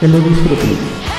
Que lo disfruten.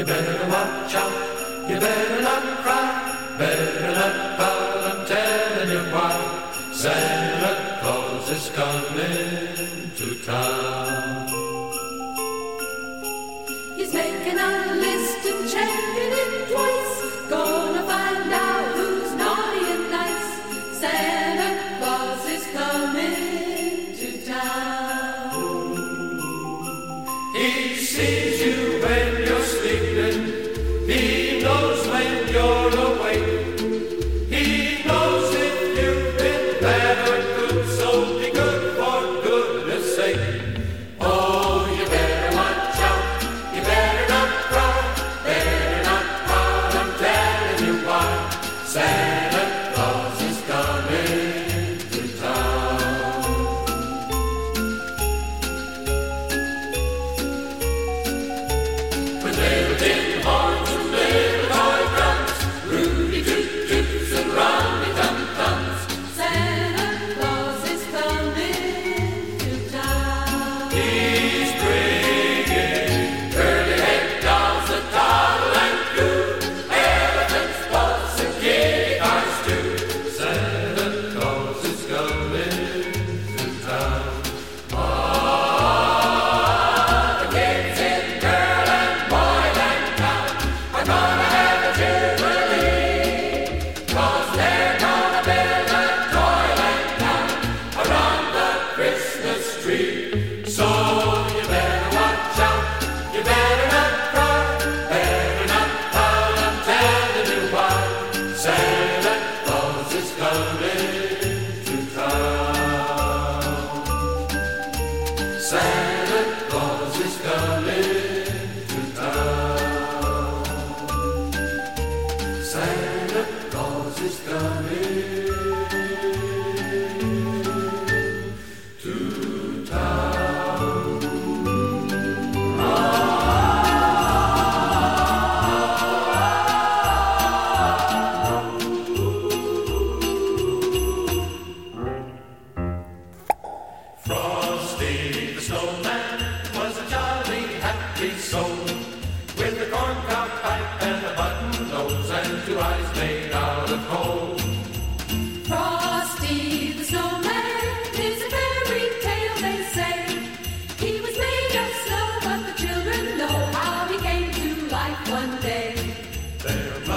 You better watch out. You better not cry. Better not call. I'm telling you why. Santa Claus is coming to town. He's making a list and checking it twice. Gonna find out who's naughty and nice. Santa Claus is coming to town.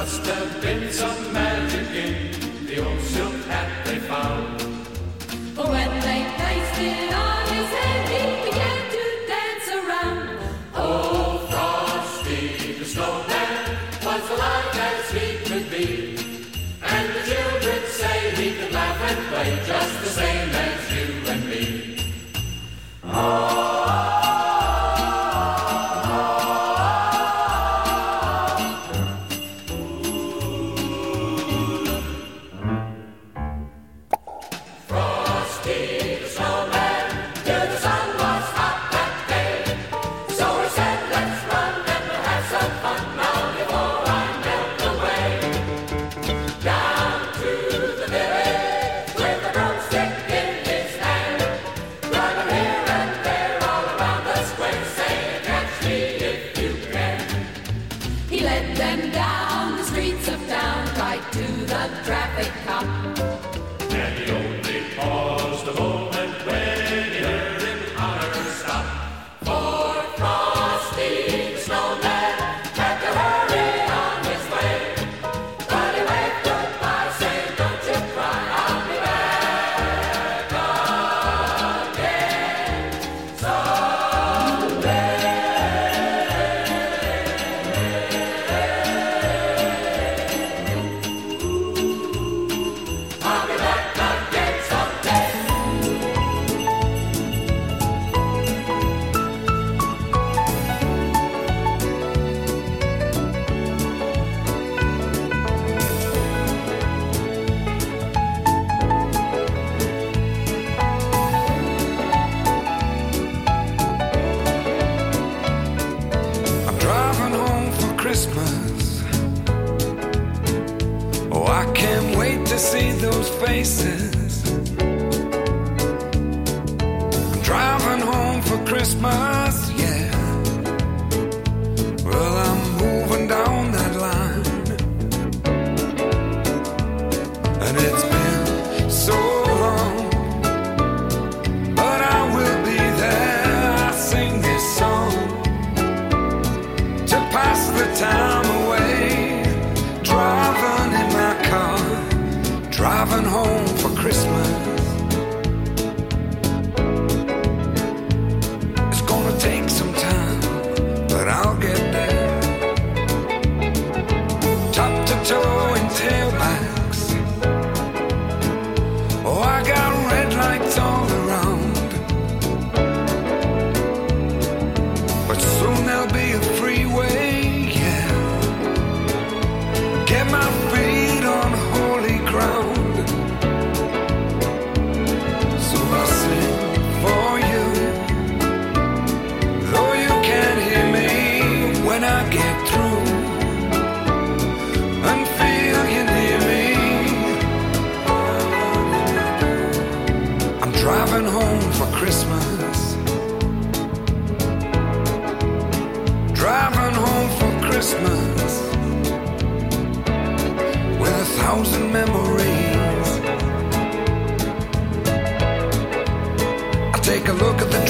must have been some magic in the old silk hat they found. But when they placed it on his head, he began to dance around. Oh, Frosty the snowman was alive as he could be. And the children say he could laugh and play just the same as you and me. Oh, Rusty.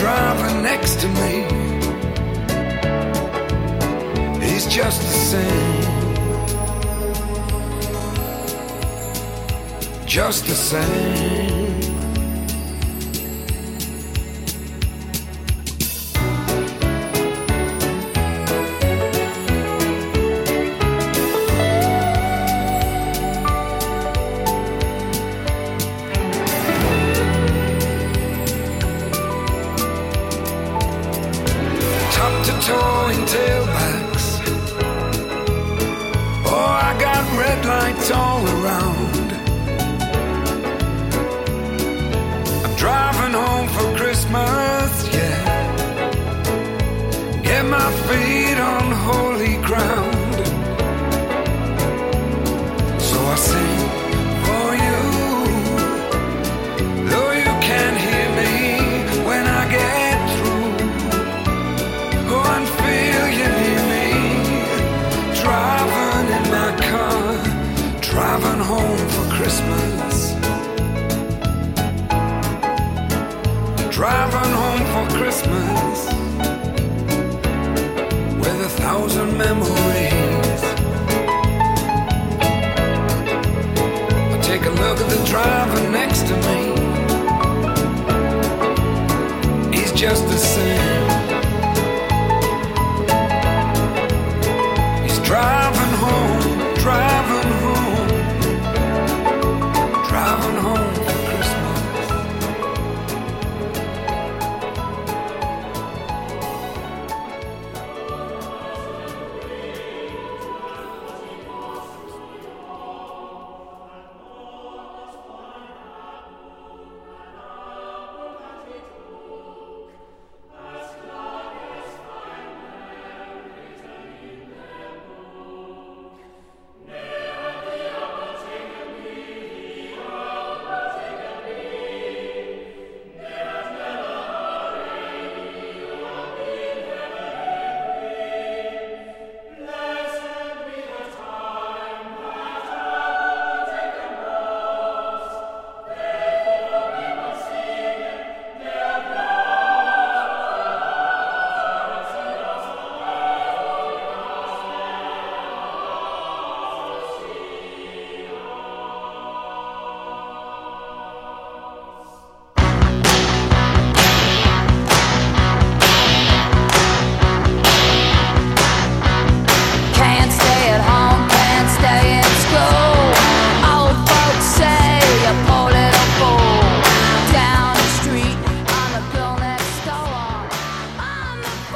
Driver next to me. He's just the same. Just the same. Top to toe tailbacks. Oh, I got red lights all Driving home for Christmas with a thousand memories. I take a look at the driver next to me. He's just the same.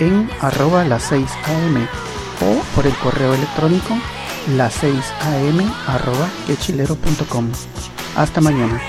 en arroba las 6 am o por el correo electrónico las 6 am arroba quechilero.com. Hasta mañana.